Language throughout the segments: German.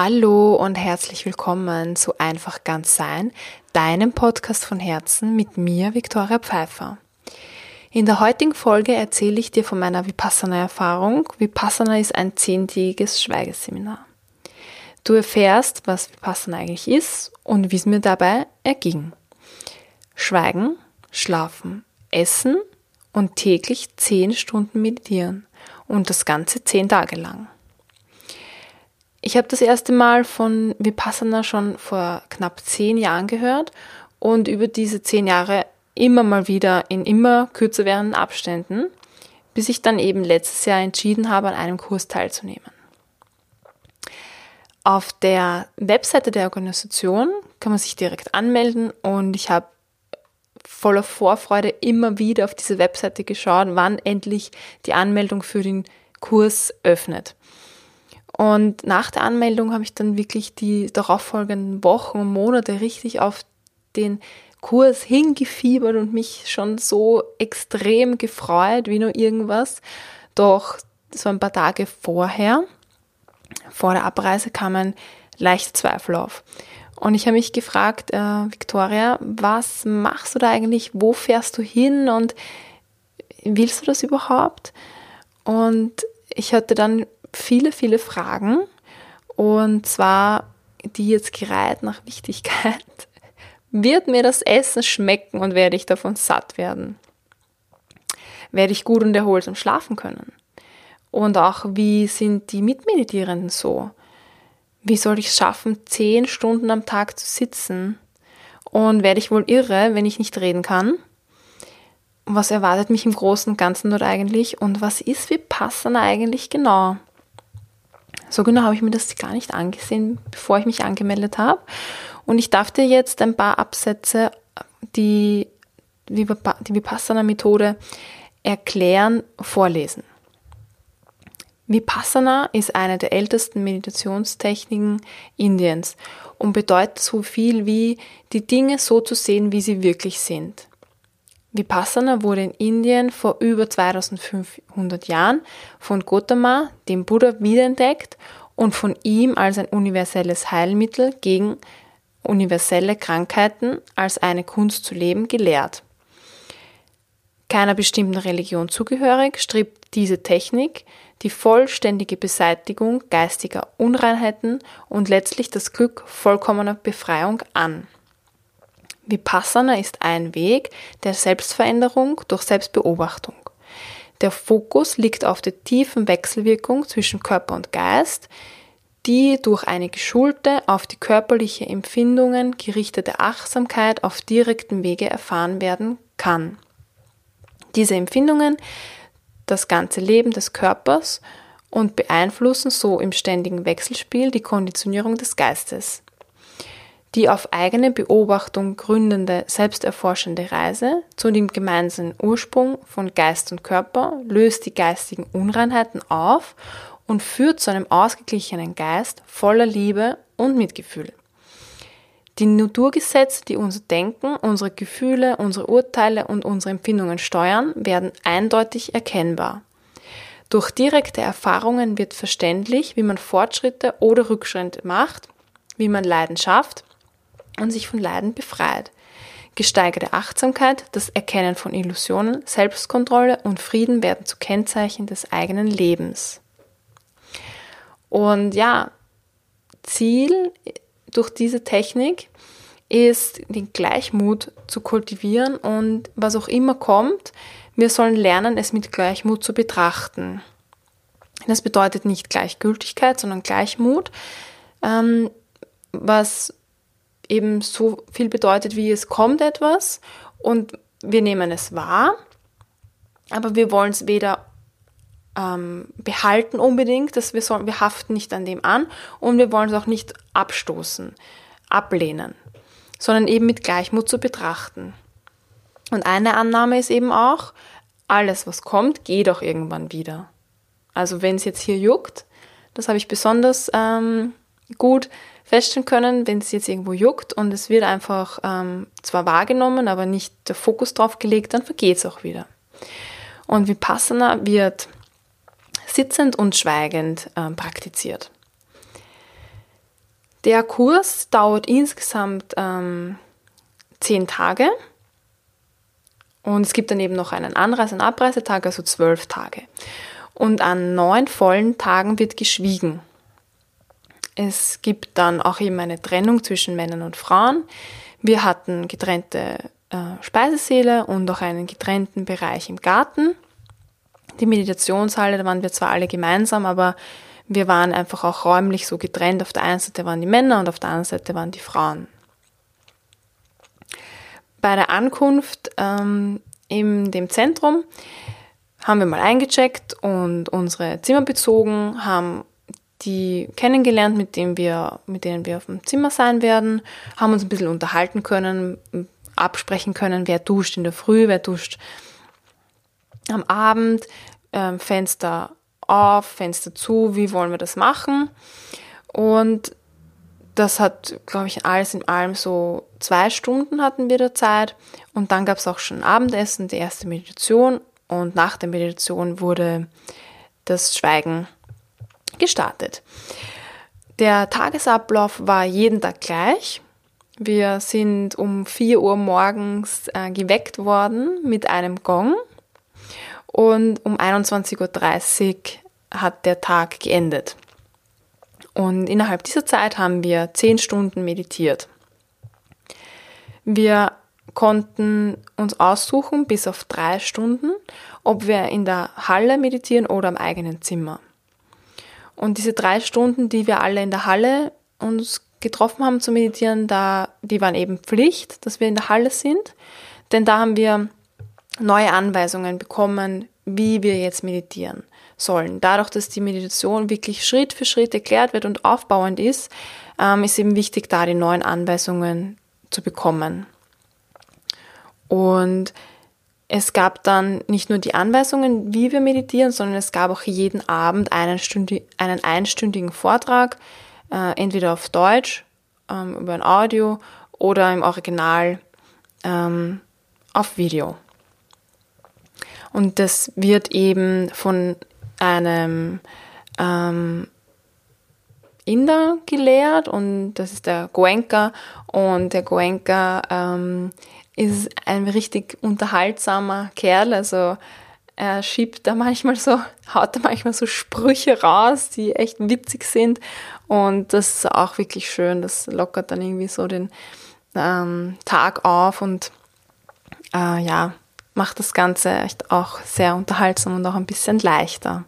Hallo und herzlich willkommen zu Einfach ganz sein, deinem Podcast von Herzen mit mir, Viktoria Pfeiffer. In der heutigen Folge erzähle ich dir von meiner Vipassana-Erfahrung. Vipassana ist ein zehntägiges Schweigeseminar. Du erfährst, was Vipassana eigentlich ist und wie es mir dabei erging. Schweigen, schlafen, essen und täglich zehn Stunden meditieren und das Ganze zehn Tage lang. Ich habe das erste Mal von Vipassana schon vor knapp zehn Jahren gehört und über diese zehn Jahre immer mal wieder in immer kürzer werdenden Abständen, bis ich dann eben letztes Jahr entschieden habe, an einem Kurs teilzunehmen. Auf der Webseite der Organisation kann man sich direkt anmelden und ich habe voller Vorfreude immer wieder auf diese Webseite geschaut, wann endlich die Anmeldung für den Kurs öffnet. Und nach der Anmeldung habe ich dann wirklich die darauffolgenden Wochen und Monate richtig auf den Kurs hingefiebert und mich schon so extrem gefreut wie nur irgendwas. Doch so ein paar Tage vorher, vor der Abreise, kam ein leichter Zweifel auf. Und ich habe mich gefragt, äh, Victoria, was machst du da eigentlich? Wo fährst du hin? Und willst du das überhaupt? Und ich hatte dann viele, viele Fragen und zwar die jetzt gereiht nach Wichtigkeit. Wird mir das Essen schmecken und werde ich davon satt werden? Werde ich gut und erholsam schlafen können? Und auch, wie sind die Mitmeditierenden so? Wie soll ich es schaffen, zehn Stunden am Tag zu sitzen? Und werde ich wohl irre, wenn ich nicht reden kann? Was erwartet mich im Großen und Ganzen dort eigentlich? Und was ist Vipassana eigentlich genau? So genau habe ich mir das gar nicht angesehen, bevor ich mich angemeldet habe. Und ich darf dir jetzt ein paar Absätze, die die Vipassana-Methode erklären, vorlesen. Vipassana ist eine der ältesten Meditationstechniken Indiens und bedeutet so viel wie die Dinge so zu sehen, wie sie wirklich sind. Vipassana wurde in Indien vor über 2500 Jahren von Gautama, dem Buddha, wiederentdeckt und von ihm als ein universelles Heilmittel gegen universelle Krankheiten als eine Kunst zu leben gelehrt. Keiner bestimmten Religion zugehörig, strebt diese Technik die vollständige Beseitigung geistiger Unreinheiten und letztlich das Glück vollkommener Befreiung an. Vipassana ist ein Weg der Selbstveränderung durch Selbstbeobachtung. Der Fokus liegt auf der tiefen Wechselwirkung zwischen Körper und Geist, die durch eine geschulte, auf die körperliche Empfindungen gerichtete Achtsamkeit auf direktem Wege erfahren werden kann. Diese Empfindungen, das ganze Leben des Körpers und beeinflussen so im ständigen Wechselspiel die Konditionierung des Geistes. Die auf eigene Beobachtung gründende, selbsterforschende Reise zu dem gemeinsamen Ursprung von Geist und Körper löst die geistigen Unreinheiten auf und führt zu einem ausgeglichenen Geist voller Liebe und Mitgefühl. Die Naturgesetze, die unser Denken, unsere Gefühle, unsere Urteile und unsere Empfindungen steuern, werden eindeutig erkennbar. Durch direkte Erfahrungen wird verständlich, wie man Fortschritte oder Rückschritte macht, wie man Leiden schafft und sich von Leiden befreit. Gesteigerte Achtsamkeit, das Erkennen von Illusionen, Selbstkontrolle und Frieden werden zu Kennzeichen des eigenen Lebens. Und ja, Ziel durch diese Technik ist, den Gleichmut zu kultivieren und was auch immer kommt, wir sollen lernen, es mit Gleichmut zu betrachten. Das bedeutet nicht Gleichgültigkeit, sondern Gleichmut, ähm, was eben so viel bedeutet, wie es kommt etwas und wir nehmen es wahr, aber wir wollen es weder ähm, behalten unbedingt, dass wir, sollen, wir haften nicht an dem an und wir wollen es auch nicht abstoßen, ablehnen, sondern eben mit Gleichmut zu betrachten. Und eine Annahme ist eben auch, alles, was kommt, geht auch irgendwann wieder. Also wenn es jetzt hier juckt, das habe ich besonders ähm, gut feststellen können, wenn es jetzt irgendwo juckt und es wird einfach ähm, zwar wahrgenommen, aber nicht der Fokus drauf gelegt, dann vergeht es auch wieder. Und Vipassana wird sitzend und schweigend äh, praktiziert. Der Kurs dauert insgesamt ähm, zehn Tage und es gibt dann eben noch einen Anreise- und Abreisetag, also zwölf Tage. Und an neun vollen Tagen wird geschwiegen. Es gibt dann auch eben eine Trennung zwischen Männern und Frauen. Wir hatten getrennte äh, Speisesäle und auch einen getrennten Bereich im Garten. Die Meditationshalle, da waren wir zwar alle gemeinsam, aber wir waren einfach auch räumlich so getrennt. Auf der einen Seite waren die Männer und auf der anderen Seite waren die Frauen. Bei der Ankunft ähm, in dem Zentrum haben wir mal eingecheckt und unsere Zimmer bezogen, haben die kennengelernt, mit denen wir, mit denen wir auf dem Zimmer sein werden, haben uns ein bisschen unterhalten können, absprechen können, wer duscht in der Früh, wer duscht am Abend, äh, Fenster auf, Fenster zu, wie wollen wir das machen. Und das hat, glaube ich, alles in allem so zwei Stunden hatten wir da Zeit. Und dann gab es auch schon Abendessen, die erste Meditation. Und nach der Meditation wurde das Schweigen gestartet. Der Tagesablauf war jeden Tag gleich. Wir sind um 4 Uhr morgens äh, geweckt worden mit einem Gong und um 21.30 Uhr hat der Tag geendet. Und innerhalb dieser Zeit haben wir 10 Stunden meditiert. Wir konnten uns aussuchen, bis auf drei Stunden, ob wir in der Halle meditieren oder im eigenen Zimmer. Und diese drei Stunden, die wir alle in der Halle uns getroffen haben zu meditieren, da, die waren eben Pflicht, dass wir in der Halle sind. Denn da haben wir neue Anweisungen bekommen, wie wir jetzt meditieren sollen. Dadurch, dass die Meditation wirklich Schritt für Schritt erklärt wird und aufbauend ist, ähm, ist eben wichtig, da die neuen Anweisungen zu bekommen. Und es gab dann nicht nur die Anweisungen, wie wir meditieren, sondern es gab auch jeden Abend einen, Stündi einen einstündigen Vortrag, äh, entweder auf Deutsch, ähm, über ein Audio oder im Original ähm, auf Video. Und das wird eben von einem ähm, Inder gelehrt und das ist der Goenka und der Goenka ähm, ist ein richtig unterhaltsamer Kerl. Also er schiebt da manchmal so, haut da manchmal so Sprüche raus, die echt witzig sind. Und das ist auch wirklich schön. Das lockert dann irgendwie so den ähm, Tag auf und äh, ja, macht das Ganze echt auch sehr unterhaltsam und auch ein bisschen leichter.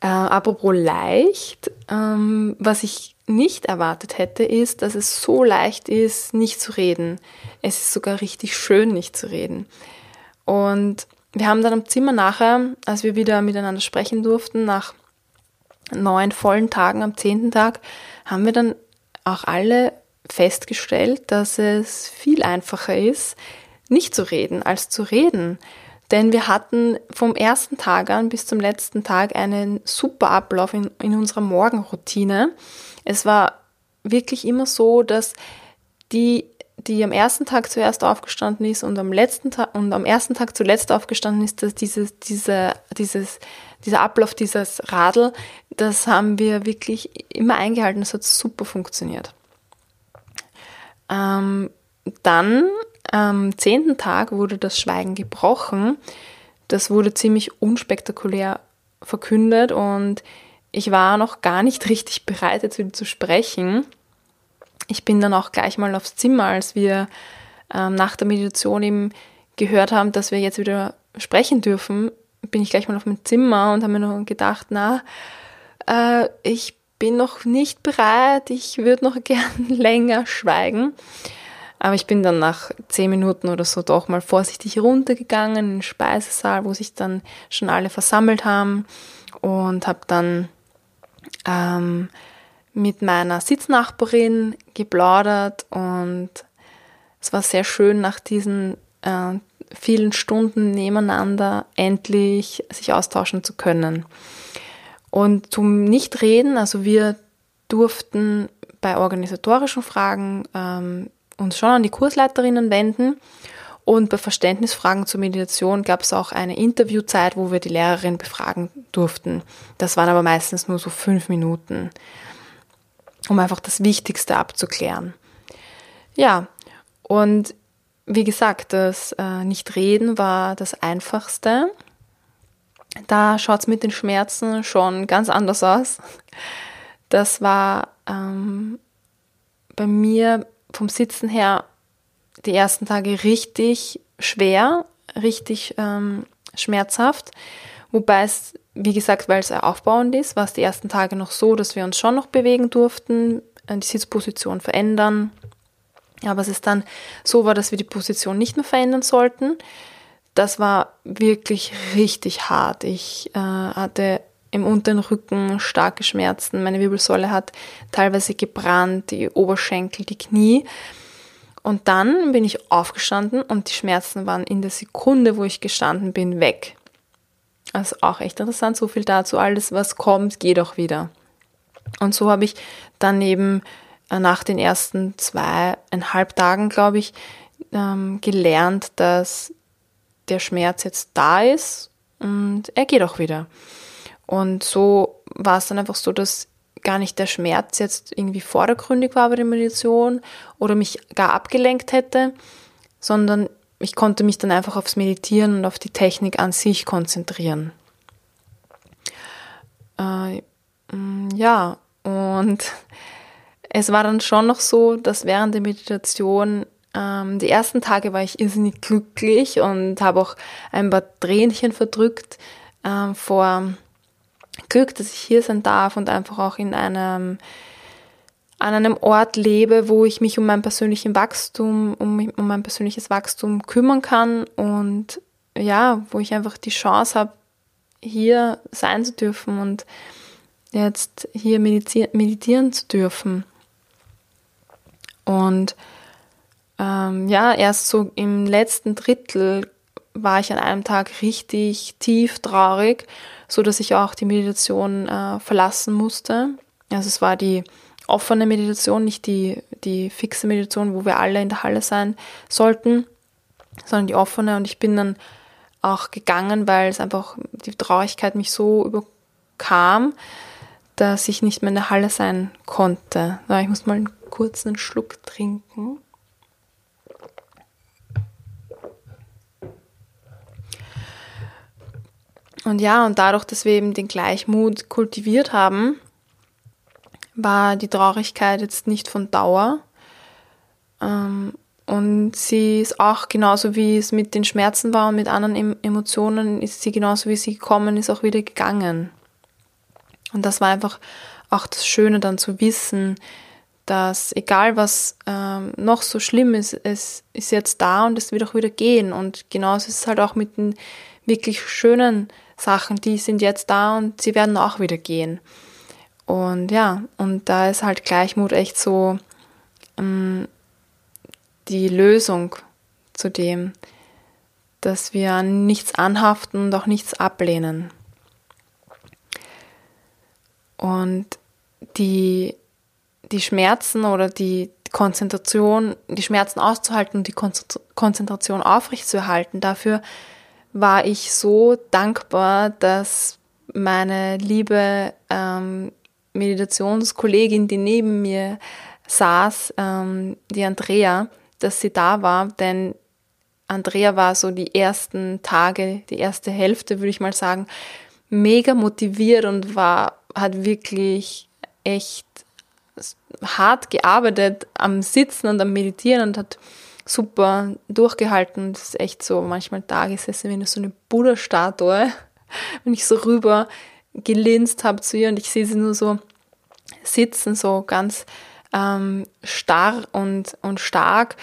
Äh, apropos leicht, ähm, was ich nicht erwartet hätte, ist, dass es so leicht ist, nicht zu reden. Es ist sogar richtig schön, nicht zu reden. Und wir haben dann am Zimmer nachher, als wir wieder miteinander sprechen durften, nach neun vollen Tagen am zehnten Tag, haben wir dann auch alle festgestellt, dass es viel einfacher ist, nicht zu reden, als zu reden. Denn wir hatten vom ersten Tag an bis zum letzten Tag einen super Ablauf in, in unserer Morgenroutine. Es war wirklich immer so, dass die, die am ersten Tag zuerst aufgestanden ist und am letzten Tag und am ersten Tag zuletzt aufgestanden ist, dass dieses, diese, dieses, dieser Ablauf, dieses Radl, das haben wir wirklich immer eingehalten. Das hat super funktioniert. Ähm, dann am zehnten Tag wurde das Schweigen gebrochen. Das wurde ziemlich unspektakulär verkündet und ich war noch gar nicht richtig bereit, jetzt wieder zu sprechen. Ich bin dann auch gleich mal aufs Zimmer, als wir ähm, nach der Meditation eben gehört haben, dass wir jetzt wieder sprechen dürfen, bin ich gleich mal auf mein Zimmer und habe mir noch gedacht, na, äh, ich bin noch nicht bereit, ich würde noch gern länger schweigen. Aber ich bin dann nach zehn Minuten oder so doch mal vorsichtig runtergegangen in den Speisesaal, wo sich dann schon alle versammelt haben und habe dann ähm, mit meiner Sitznachbarin geplaudert und es war sehr schön nach diesen äh, vielen Stunden nebeneinander endlich sich austauschen zu können. Und zum Nichtreden, also wir durften bei organisatorischen Fragen ähm, uns schon an die Kursleiterinnen wenden Und bei Verständnisfragen zur Meditation gab es auch eine Interviewzeit, wo wir die Lehrerin befragen durften. Das waren aber meistens nur so fünf Minuten, um einfach das Wichtigste abzuklären. Ja, und wie gesagt, das äh, Nicht-Reden war das Einfachste. Da schaut es mit den Schmerzen schon ganz anders aus. Das war ähm, bei mir vom Sitzen her die ersten Tage richtig schwer, richtig ähm, schmerzhaft. Wobei es, wie gesagt, weil es aufbauend ist, war es die ersten Tage noch so, dass wir uns schon noch bewegen durften, äh, die Sitzposition verändern. Aber es ist dann so war, dass wir die Position nicht mehr verändern sollten. Das war wirklich richtig hart. Ich äh, hatte im unteren Rücken starke Schmerzen. Meine Wirbelsäule hat teilweise gebrannt, die Oberschenkel, die Knie. Und dann bin ich aufgestanden und die Schmerzen waren in der Sekunde, wo ich gestanden bin, weg. Also auch echt interessant, so viel dazu. Alles, was kommt, geht auch wieder. Und so habe ich dann eben äh, nach den ersten zweieinhalb Tagen, glaube ich, ähm, gelernt, dass der Schmerz jetzt da ist und er geht auch wieder. Und so war es dann einfach so, dass gar nicht der Schmerz jetzt irgendwie vordergründig war bei der Meditation oder mich gar abgelenkt hätte, sondern ich konnte mich dann einfach aufs Meditieren und auf die Technik an sich konzentrieren. Äh, mm, ja, und es war dann schon noch so, dass während der Meditation ähm, die ersten Tage war ich irrsinnig glücklich und habe auch ein paar Tränchen verdrückt ähm, vor Glück, dass ich hier sein darf und einfach auch in einem an einem Ort lebe, wo ich mich um mein persönliches Wachstum, um, um mein persönliches Wachstum kümmern kann und ja, wo ich einfach die Chance habe, hier sein zu dürfen und jetzt hier meditieren zu dürfen. Und ähm, ja, erst so im letzten Drittel war ich an einem Tag richtig tief traurig so dass ich auch die Meditation äh, verlassen musste. Also es war die offene Meditation, nicht die, die fixe Meditation, wo wir alle in der Halle sein sollten, sondern die offene. Und ich bin dann auch gegangen, weil es einfach die Traurigkeit mich so überkam, dass ich nicht mehr in der Halle sein konnte. Ich muss mal einen kurzen Schluck trinken. Und ja, und dadurch, dass wir eben den Gleichmut kultiviert haben, war die Traurigkeit jetzt nicht von Dauer. Ähm, und sie ist auch genauso wie es mit den Schmerzen war und mit anderen Emotionen, ist sie genauso wie sie gekommen ist, auch wieder gegangen. Und das war einfach auch das Schöne dann zu wissen, dass egal was ähm, noch so schlimm ist, es ist jetzt da und es wird auch wieder gehen. Und genauso ist es halt auch mit den wirklich schönen Sachen, die sind jetzt da und sie werden auch wieder gehen. Und ja, und da ist halt Gleichmut echt so ähm, die Lösung zu dem, dass wir an nichts anhaften und auch nichts ablehnen. Und die, die Schmerzen oder die Konzentration, die Schmerzen auszuhalten und die Konzentration aufrechtzuerhalten, dafür war ich so dankbar, dass meine liebe ähm, Meditationskollegin, die neben mir saß, ähm, die Andrea, dass sie da war, denn Andrea war so die ersten Tage, die erste Hälfte, würde ich mal sagen, mega motiviert und war, hat wirklich echt hart gearbeitet am Sitzen und am Meditieren und hat super durchgehalten. Das ist echt so manchmal da gesessen wie so eine Buddha-Statue. Wenn ich so rüber gelinst habe zu ihr und ich sehe sie nur so sitzen, so ganz ähm, starr und, und stark.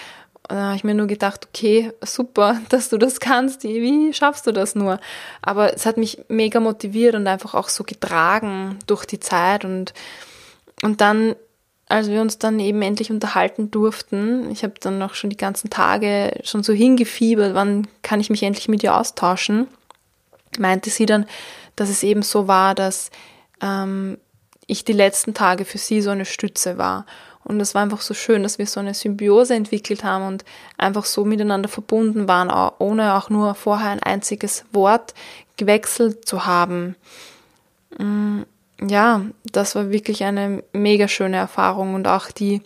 Und da habe ich mir nur gedacht, okay, super, dass du das kannst. Wie schaffst du das nur? Aber es hat mich mega motiviert und einfach auch so getragen durch die Zeit und, und dann als wir uns dann eben endlich unterhalten durften, ich habe dann auch schon die ganzen Tage schon so hingefiebert, wann kann ich mich endlich mit ihr austauschen, meinte sie dann, dass es eben so war, dass ähm, ich die letzten Tage für sie so eine Stütze war Und es war einfach so schön, dass wir so eine Symbiose entwickelt haben und einfach so miteinander verbunden waren, ohne auch nur vorher ein einziges Wort gewechselt zu haben. Mm, ja, das war wirklich eine mega schöne Erfahrung und auch die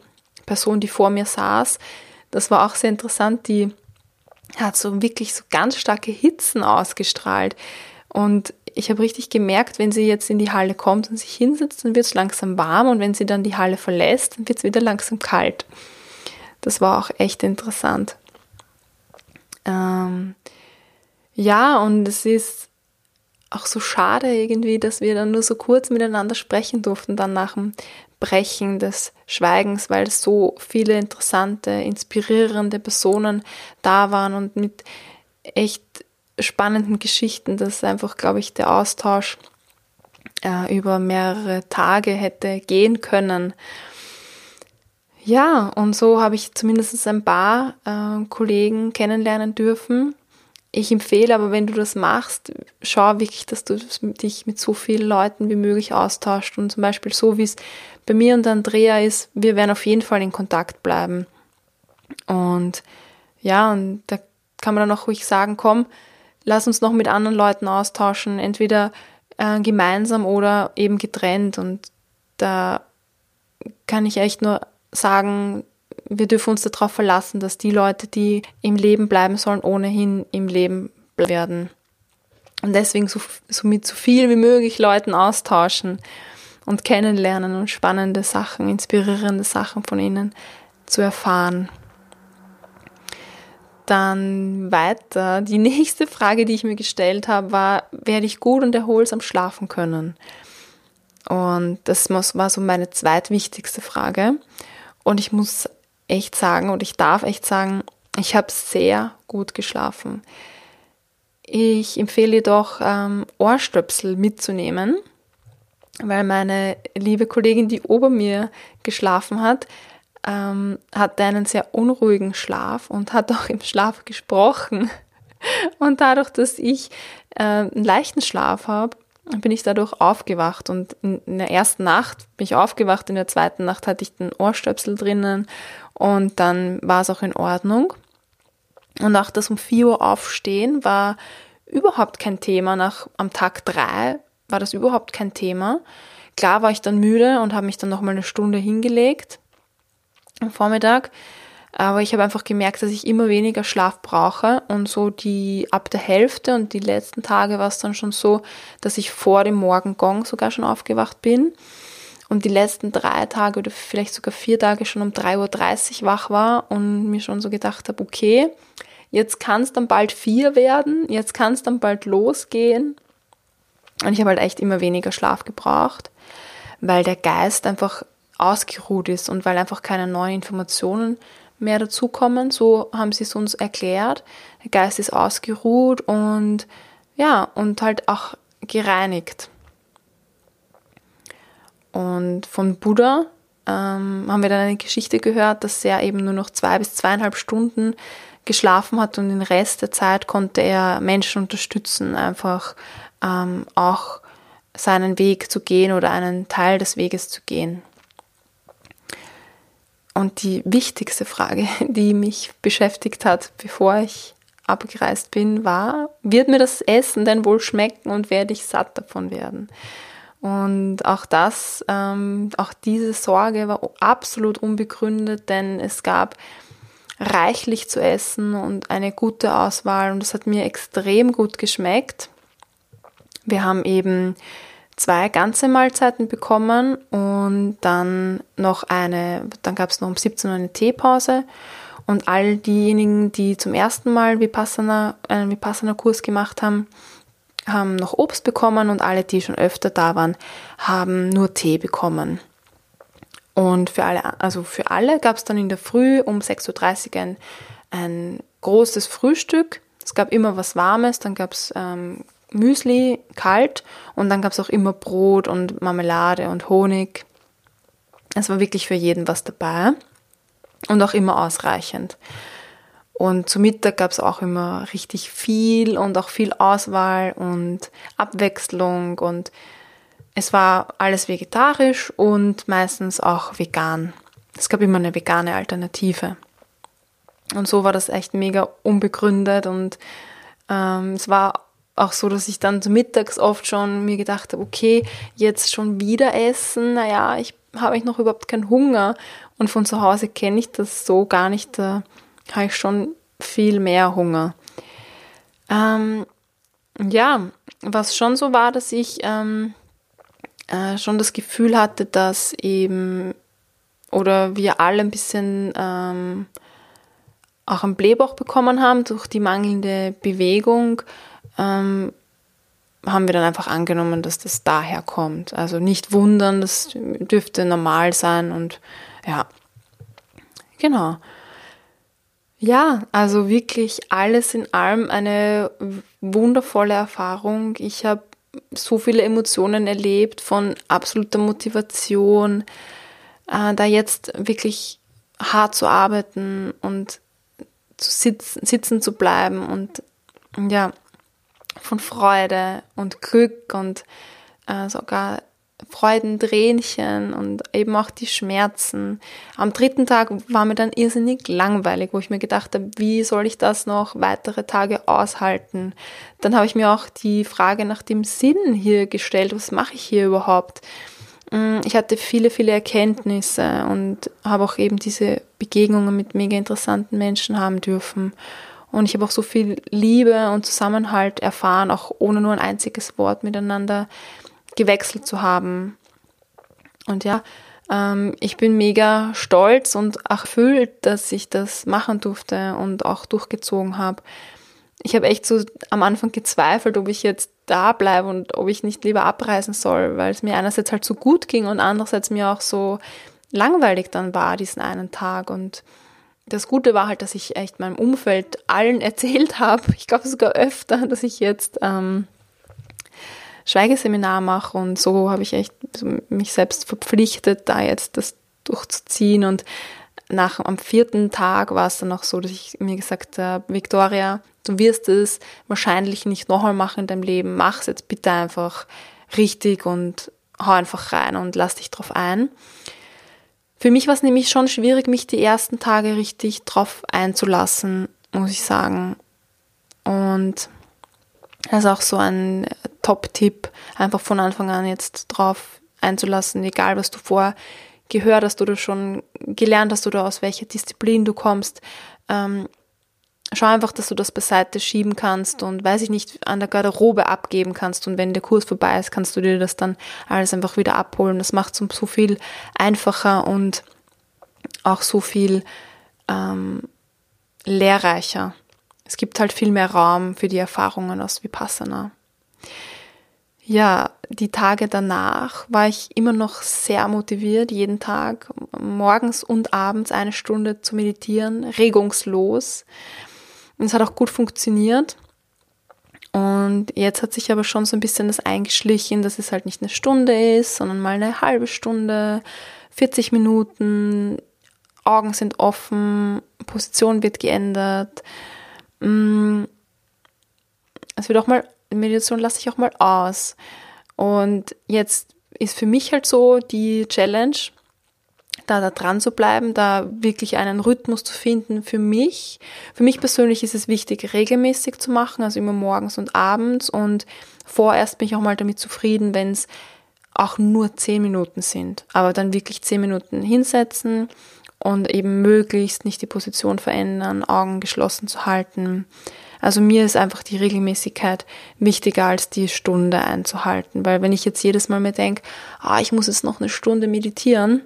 Person, die vor mir saß, das war auch sehr interessant, die hat so wirklich so ganz starke Hitzen ausgestrahlt. Und ich habe richtig gemerkt, wenn sie jetzt in die Halle kommt und sich hinsetzt, dann wird es langsam warm und wenn sie dann die Halle verlässt, dann wird es wieder langsam kalt. Das war auch echt interessant. Ähm, ja, und es ist auch so schade irgendwie, dass wir dann nur so kurz miteinander sprechen durften, dann nach dem Brechen des Schweigens, weil so viele interessante, inspirierende Personen da waren und mit echt spannenden Geschichten, dass einfach, glaube ich, der Austausch äh, über mehrere Tage hätte gehen können. Ja, und so habe ich zumindest ein paar äh, Kollegen kennenlernen dürfen. Ich empfehle aber, wenn du das machst, schau wirklich, dass du dich mit so vielen Leuten wie möglich austauscht und zum Beispiel so wie es bei mir und Andrea ist, wir werden auf jeden Fall in Kontakt bleiben. Und ja, und da kann man dann auch ruhig sagen, komm, lass uns noch mit anderen Leuten austauschen, entweder äh, gemeinsam oder eben getrennt. Und da kann ich echt nur sagen, wir dürfen uns darauf verlassen, dass die Leute, die im Leben bleiben sollen, ohnehin im Leben werden. Und deswegen so, so mit so viel wie möglich Leuten austauschen und kennenlernen und spannende Sachen, inspirierende Sachen von ihnen zu erfahren. Dann weiter. Die nächste Frage, die ich mir gestellt habe, war, werde ich gut und erholsam schlafen können? Und das war so meine zweitwichtigste Frage. Und ich muss echt sagen, und ich darf echt sagen, ich habe sehr gut geschlafen. Ich empfehle jedoch, ähm, Ohrstöpsel mitzunehmen, weil meine liebe Kollegin, die ober mir geschlafen hat, ähm, hatte einen sehr unruhigen Schlaf und hat auch im Schlaf gesprochen. Und dadurch, dass ich äh, einen leichten Schlaf habe, bin ich dadurch aufgewacht. Und in, der ersten Nacht bin ich aufgewacht, in der zweiten Nacht hatte ich den Ohrstöpsel drinnen und dann war es auch in Ordnung. Und auch das um 4 Uhr aufstehen war überhaupt kein Thema. Nach, am Tag 3 war das überhaupt kein Thema. Klar war ich dann müde und habe mich dann nochmal eine Stunde hingelegt am Vormittag. Aber ich habe einfach gemerkt, dass ich immer weniger Schlaf brauche und so die ab der Hälfte und die letzten Tage war es dann schon so, dass ich vor dem Morgengong sogar schon aufgewacht bin und die letzten drei Tage oder vielleicht sogar vier Tage schon um 3.30 Uhr wach war und mir schon so gedacht habe, okay, jetzt kann es dann bald vier werden, jetzt kann es dann bald losgehen. Und ich habe halt echt immer weniger Schlaf gebraucht, weil der Geist einfach ausgeruht ist und weil einfach keine neuen Informationen mehr dazukommen. So haben sie es uns erklärt. Der Geist ist ausgeruht und ja, und halt auch gereinigt. Und von Buddha ähm, haben wir dann eine Geschichte gehört, dass er eben nur noch zwei bis zweieinhalb Stunden geschlafen hat und den Rest der Zeit konnte er Menschen unterstützen, einfach ähm, auch seinen Weg zu gehen oder einen Teil des Weges zu gehen. Und die wichtigste Frage, die mich beschäftigt hat, bevor ich abgereist bin, war, wird mir das Essen denn wohl schmecken und werde ich satt davon werden? Und auch das, ähm, auch diese Sorge war absolut unbegründet, denn es gab reichlich zu essen und eine gute Auswahl und es hat mir extrem gut geschmeckt. Wir haben eben zwei ganze Mahlzeiten bekommen und dann noch eine, dann gab es noch um 17 Uhr eine Teepause und all diejenigen, die zum ersten Mal Vipassana, einen Vipassana-Kurs gemacht haben, haben noch Obst bekommen und alle, die schon öfter da waren, haben nur Tee bekommen. Und für alle, also für alle gab es dann in der Früh um 6.30 Uhr ein, ein großes Frühstück. Es gab immer was Warmes, dann gab es ähm, Müsli kalt und dann gab es auch immer Brot und Marmelade und Honig. Es war wirklich für jeden was dabei und auch immer ausreichend. Und zu Mittag gab es auch immer richtig viel und auch viel Auswahl und Abwechslung und es war alles vegetarisch und meistens auch vegan. es gab immer eine vegane Alternative. Und so war das echt mega unbegründet und ähm, es war auch so, dass ich dann mittags oft schon mir gedacht habe, okay, jetzt schon wieder essen, naja, ich habe ich noch überhaupt keinen Hunger. Und von zu Hause kenne ich das so gar nicht, da habe ich schon viel mehr Hunger. Ähm, ja, was schon so war, dass ich ähm, äh, schon das Gefühl hatte, dass eben, oder wir alle ein bisschen ähm, auch einen Blähbauch bekommen haben durch die mangelnde Bewegung, ähm, haben wir dann einfach angenommen, dass das daher kommt. Also nicht wundern, das dürfte normal sein und ja, genau. Ja, also wirklich alles in allem eine wundervolle Erfahrung. Ich habe so viele Emotionen erlebt von absoluter Motivation, äh, da jetzt wirklich hart zu arbeiten und zu sitzen, sitzen zu bleiben und ja, von Freude und Glück und äh, sogar Freudendränchen und eben auch die Schmerzen. Am dritten Tag war mir dann irrsinnig langweilig, wo ich mir gedacht habe, wie soll ich das noch weitere Tage aushalten? Dann habe ich mir auch die Frage nach dem Sinn hier gestellt, was mache ich hier überhaupt? Mm, ich hatte viele, viele Erkenntnisse und habe auch eben diese Begegnungen mit mega interessanten Menschen haben dürfen. Und ich habe auch so viel Liebe und Zusammenhalt erfahren, auch ohne nur ein einziges Wort miteinander gewechselt zu haben. Und ja, ähm, ich bin mega stolz und erfüllt, dass ich das machen durfte und auch durchgezogen habe. Ich habe echt so am Anfang gezweifelt, ob ich jetzt da bleibe und ob ich nicht lieber abreisen soll, weil es mir einerseits halt so gut ging und andererseits mir auch so langweilig dann war, diesen einen Tag. Und das Gute war halt, dass ich echt meinem Umfeld allen erzählt habe, ich glaube sogar öfter, dass ich jetzt ähm, Schweigeseminar mache und so habe ich echt mich selbst verpflichtet, da jetzt das durchzuziehen. Und nach am vierten Tag war es dann auch so, dass ich mir gesagt habe, Victoria, du wirst es wahrscheinlich nicht nochmal machen in deinem Leben, mach es jetzt bitte einfach richtig und hau einfach rein und lass dich drauf ein. Für mich war es nämlich schon schwierig, mich die ersten Tage richtig drauf einzulassen, muss ich sagen. Und das ist auch so ein Top-Tipp, einfach von Anfang an jetzt drauf einzulassen, egal was du vorher gehört hast oder schon gelernt hast oder aus welcher Disziplin du kommst. Ähm, schau einfach, dass du das beiseite schieben kannst und weiß ich nicht, an der Garderobe abgeben kannst und wenn der Kurs vorbei ist, kannst du dir das dann alles einfach wieder abholen. Das macht es so viel einfacher und auch so viel ähm, lehrreicher. Es gibt halt viel mehr Raum für die Erfahrungen aus Vipassana. Ja, die Tage danach war ich immer noch sehr motiviert, jeden Tag morgens und abends eine Stunde zu meditieren, regungslos. Und es hat auch gut funktioniert. Und jetzt hat sich aber schon so ein bisschen das eingeschlichen, dass es halt nicht eine Stunde ist, sondern mal eine halbe Stunde, 40 Minuten, Augen sind offen, Position wird geändert, Mm, es wird auch mal, Meditation lasse ich auch mal aus. Und jetzt ist für mich halt so die Challenge, da, da dran zu bleiben, da wirklich einen Rhythmus zu finden für mich. Für mich persönlich ist es wichtig, regelmäßig zu machen, also immer morgens und abends. Und vorerst bin ich auch mal damit zufrieden, wenn es auch nur zehn Minuten sind. Aber dann wirklich zehn Minuten hinsetzen, und eben möglichst nicht die Position verändern, Augen geschlossen zu halten. Also mir ist einfach die Regelmäßigkeit wichtiger als die Stunde einzuhalten, weil wenn ich jetzt jedes Mal mir denke, ah, ich muss jetzt noch eine Stunde meditieren,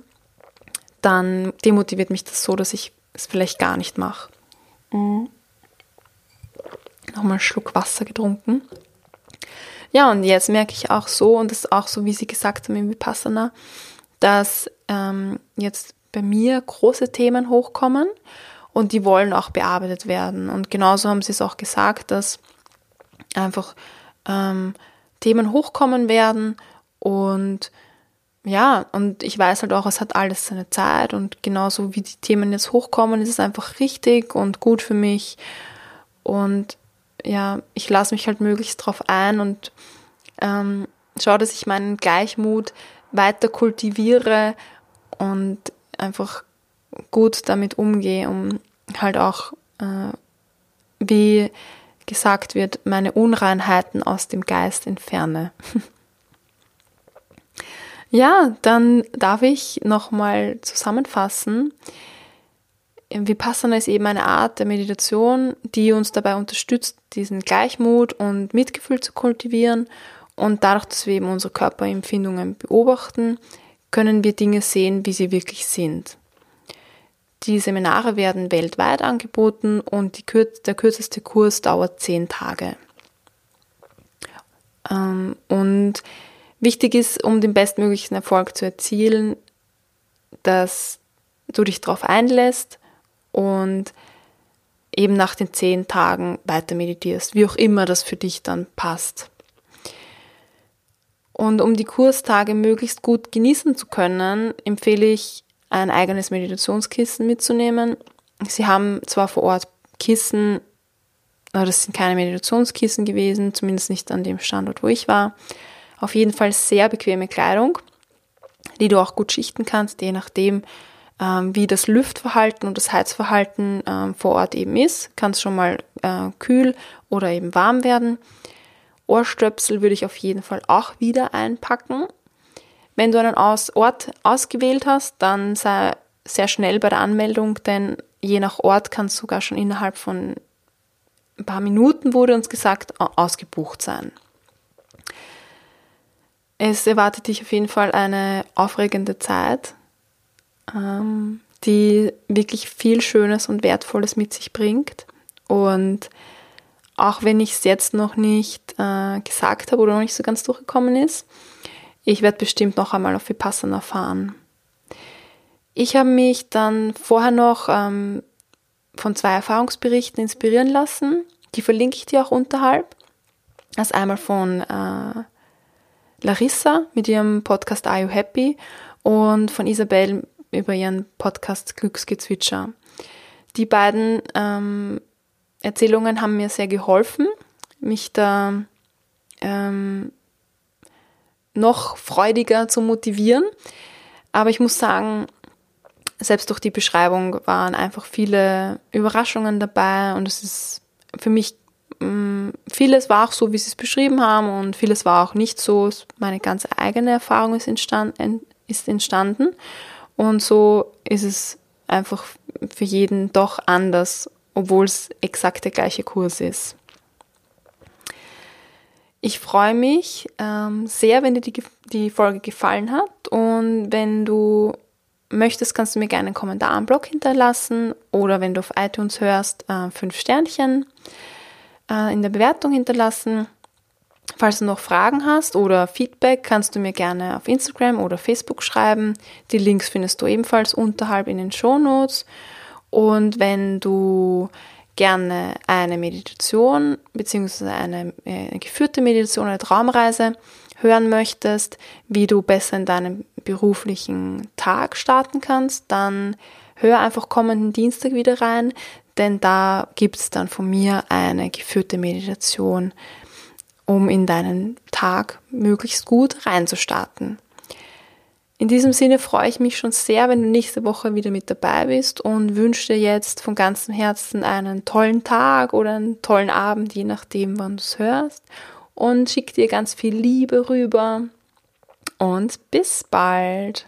dann demotiviert mich das so, dass ich es vielleicht gar nicht mache. Mhm. Nochmal einen Schluck Wasser getrunken. Ja, und jetzt merke ich auch so, und das ist auch so, wie Sie gesagt haben im Vipassana, dass ähm, jetzt bei mir große Themen hochkommen und die wollen auch bearbeitet werden. Und genauso haben sie es auch gesagt, dass einfach ähm, Themen hochkommen werden und ja, und ich weiß halt auch, es hat alles seine Zeit und genauso wie die Themen jetzt hochkommen, ist es einfach richtig und gut für mich. Und ja, ich lasse mich halt möglichst drauf ein und ähm, schaue, dass ich meinen Gleichmut weiter kultiviere und einfach gut damit umgehe, um halt auch, äh, wie gesagt wird, meine Unreinheiten aus dem Geist entferne. ja, dann darf ich nochmal zusammenfassen. Vipassana ist eben eine Art der Meditation, die uns dabei unterstützt, diesen Gleichmut und Mitgefühl zu kultivieren. Und dadurch, dass wir eben unsere Körperempfindungen beobachten, können wir Dinge sehen, wie sie wirklich sind. Die Seminare werden weltweit angeboten und die, der kürzeste Kurs dauert zehn Tage. Ähm, und wichtig ist, um den bestmöglichen Erfolg zu erzielen, dass du dich darauf einlässt und eben nach den zehn Tagen weiter meditierst, wie auch immer das für dich dann passt. Und um die Kurstage möglichst gut genießen zu können, empfehle ich, ein eigenes Meditationskissen mitzunehmen. Sie haben zwar vor Ort Kissen, aber das sind keine Meditationskissen gewesen, zumindest nicht an dem Standort, wo ich war. Auf jeden Fall sehr bequeme Kleidung, die du auch gut schichten kannst, je nachdem, ähm, wie das Lüftverhalten und das Heizverhalten ähm, vor Ort eben ist. Kann es schon mal äh, kühl oder eben warm werden. Ohrstöpsel würde ich auf jeden Fall auch wieder einpacken. Wenn du einen Aus Ort ausgewählt hast, dann sei sehr schnell bei der Anmeldung, denn je nach Ort kann es sogar schon innerhalb von ein paar Minuten, wurde uns gesagt, ausgebucht sein. Es erwartet dich auf jeden Fall eine aufregende Zeit, ähm, die wirklich viel Schönes und Wertvolles mit sich bringt. Und auch wenn ich es jetzt noch nicht äh, gesagt habe oder noch nicht so ganz durchgekommen ist, ich werde bestimmt noch einmal auf Vipassana fahren. Ich habe mich dann vorher noch ähm, von zwei Erfahrungsberichten inspirieren lassen. Die verlinke ich dir auch unterhalb. Das ist einmal von äh, Larissa mit ihrem Podcast Are You Happy und von Isabel über ihren Podcast Glücksgezwitscher. Die beiden ähm, Erzählungen haben mir sehr geholfen, mich da ähm, noch freudiger zu motivieren. Aber ich muss sagen, selbst durch die Beschreibung waren einfach viele Überraschungen dabei und es ist für mich vieles war auch so, wie sie es beschrieben haben und vieles war auch nicht so. Meine ganz eigene Erfahrung ist entstanden, ist entstanden und so ist es einfach für jeden doch anders obwohl es exakt der gleiche Kurs ist. Ich freue mich ähm, sehr, wenn dir die, die Folge gefallen hat und wenn du möchtest, kannst du mir gerne einen Kommentar am Blog hinterlassen oder wenn du auf iTunes hörst, äh, fünf Sternchen äh, in der Bewertung hinterlassen. Falls du noch Fragen hast oder Feedback, kannst du mir gerne auf Instagram oder Facebook schreiben. Die Links findest du ebenfalls unterhalb in den Show Notes. Und wenn du gerne eine Meditation bzw. Eine, äh, eine geführte Meditation, eine Traumreise hören möchtest, wie du besser in deinem beruflichen Tag starten kannst, dann hör einfach kommenden Dienstag wieder rein, denn da gibt es dann von mir eine geführte Meditation, um in deinen Tag möglichst gut reinzustarten. In diesem Sinne freue ich mich schon sehr, wenn du nächste Woche wieder mit dabei bist und wünsche dir jetzt von ganzem Herzen einen tollen Tag oder einen tollen Abend, je nachdem, wann du es hörst. Und schick dir ganz viel Liebe rüber. Und bis bald.